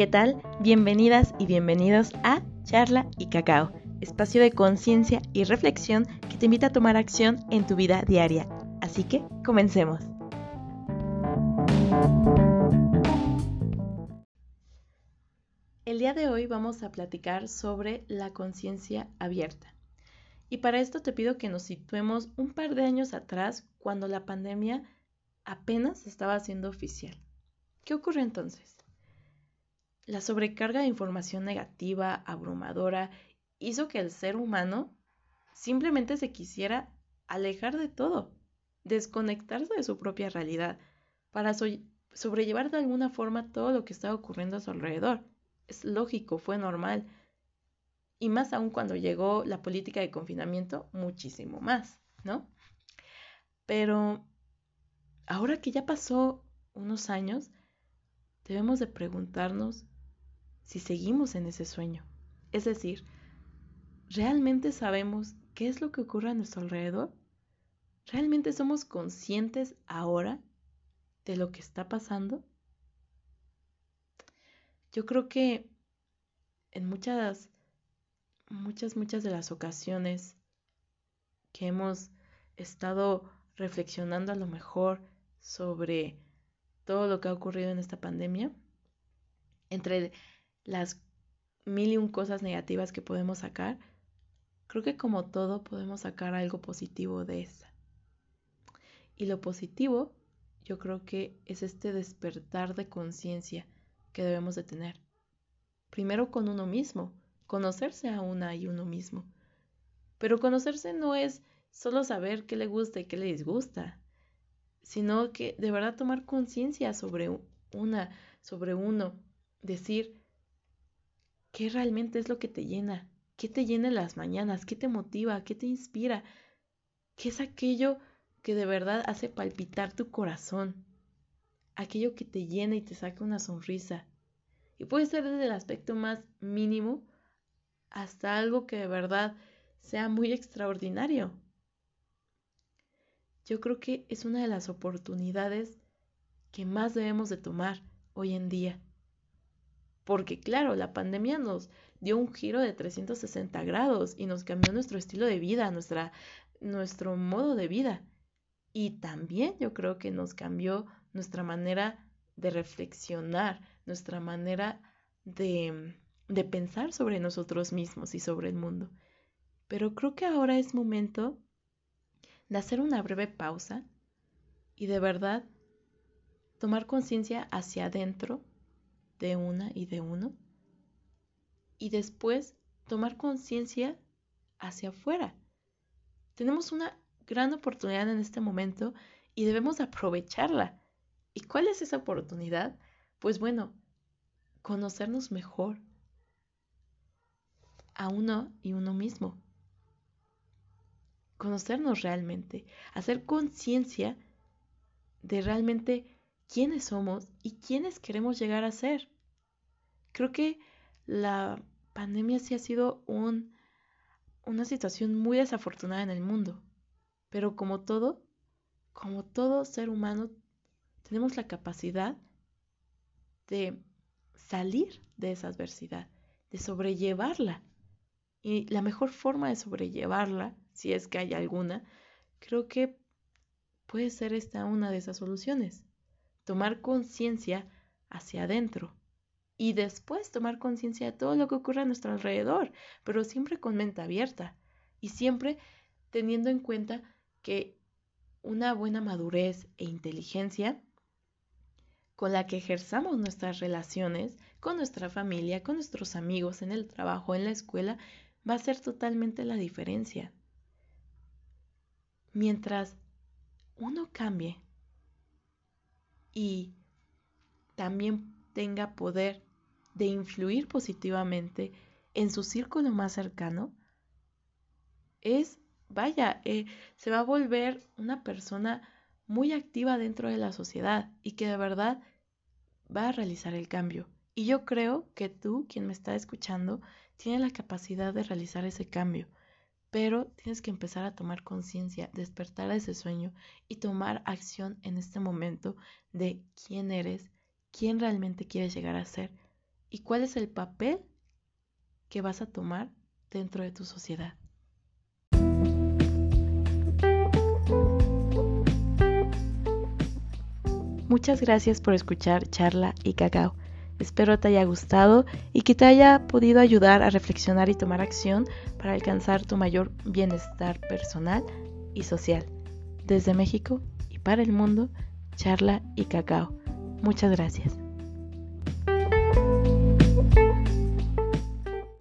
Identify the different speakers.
Speaker 1: ¿Qué tal? Bienvenidas y bienvenidos a Charla y Cacao, espacio de conciencia y reflexión que te invita a tomar acción en tu vida diaria. Así que comencemos. El día de hoy vamos a platicar sobre la conciencia abierta. Y para esto te pido que nos situemos un par de años atrás, cuando la pandemia apenas estaba siendo oficial. ¿Qué ocurre entonces? La sobrecarga de información negativa, abrumadora, hizo que el ser humano simplemente se quisiera alejar de todo, desconectarse de su propia realidad, para sobrellevar de alguna forma todo lo que estaba ocurriendo a su alrededor. Es lógico, fue normal. Y más aún cuando llegó la política de confinamiento, muchísimo más, ¿no? Pero ahora que ya pasó unos años, debemos de preguntarnos si seguimos en ese sueño. Es decir, ¿realmente sabemos qué es lo que ocurre a nuestro alrededor? ¿Realmente somos conscientes ahora de lo que está pasando? Yo creo que en muchas, muchas, muchas de las ocasiones que hemos estado reflexionando a lo mejor sobre todo lo que ha ocurrido en esta pandemia, entre las mil y un cosas negativas que podemos sacar, creo que como todo podemos sacar algo positivo de esa. Y lo positivo yo creo que es este despertar de conciencia que debemos de tener. Primero con uno mismo, conocerse a una y uno mismo. Pero conocerse no es solo saber qué le gusta y qué le disgusta, sino que de verdad tomar conciencia sobre una, sobre uno, decir qué realmente es lo que te llena, qué te llena en las mañanas, qué te motiva, qué te inspira, qué es aquello que de verdad hace palpitar tu corazón, aquello que te llena y te saca una sonrisa. Y puede ser desde el aspecto más mínimo hasta algo que de verdad sea muy extraordinario yo creo que es una de las oportunidades que más debemos de tomar hoy en día. Porque claro, la pandemia nos dio un giro de 360 grados y nos cambió nuestro estilo de vida, nuestra, nuestro modo de vida. Y también yo creo que nos cambió nuestra manera de reflexionar, nuestra manera de, de pensar sobre nosotros mismos y sobre el mundo. Pero creo que ahora es momento de hacer una breve pausa y de verdad tomar conciencia hacia adentro de una y de uno y después tomar conciencia hacia afuera. Tenemos una gran oportunidad en este momento y debemos aprovecharla. ¿Y cuál es esa oportunidad? Pues bueno, conocernos mejor a uno y uno mismo conocernos realmente, hacer conciencia de realmente quiénes somos y quiénes queremos llegar a ser. Creo que la pandemia sí ha sido un, una situación muy desafortunada en el mundo, pero como todo, como todo ser humano, tenemos la capacidad de salir de esa adversidad, de sobrellevarla. Y la mejor forma de sobrellevarla si es que hay alguna, creo que puede ser esta una de esas soluciones. Tomar conciencia hacia adentro y después tomar conciencia de todo lo que ocurre a nuestro alrededor, pero siempre con mente abierta y siempre teniendo en cuenta que una buena madurez e inteligencia con la que ejerzamos nuestras relaciones con nuestra familia, con nuestros amigos, en el trabajo, en la escuela, va a ser totalmente la diferencia. Mientras uno cambie y también tenga poder de influir positivamente en su círculo más cercano, es, vaya, eh, se va a volver una persona muy activa dentro de la sociedad y que de verdad va a realizar el cambio. Y yo creo que tú, quien me está escuchando, tiene la capacidad de realizar ese cambio pero tienes que empezar a tomar conciencia, despertar a ese sueño y tomar acción en este momento de quién eres, quién realmente quieres llegar a ser y cuál es el papel que vas a tomar dentro de tu sociedad. Muchas gracias por escuchar Charla y Cacao. Espero te haya gustado y que te haya podido ayudar a reflexionar y tomar acción para alcanzar tu mayor bienestar personal y social. Desde México y para el mundo, Charla y Cacao. Muchas gracias.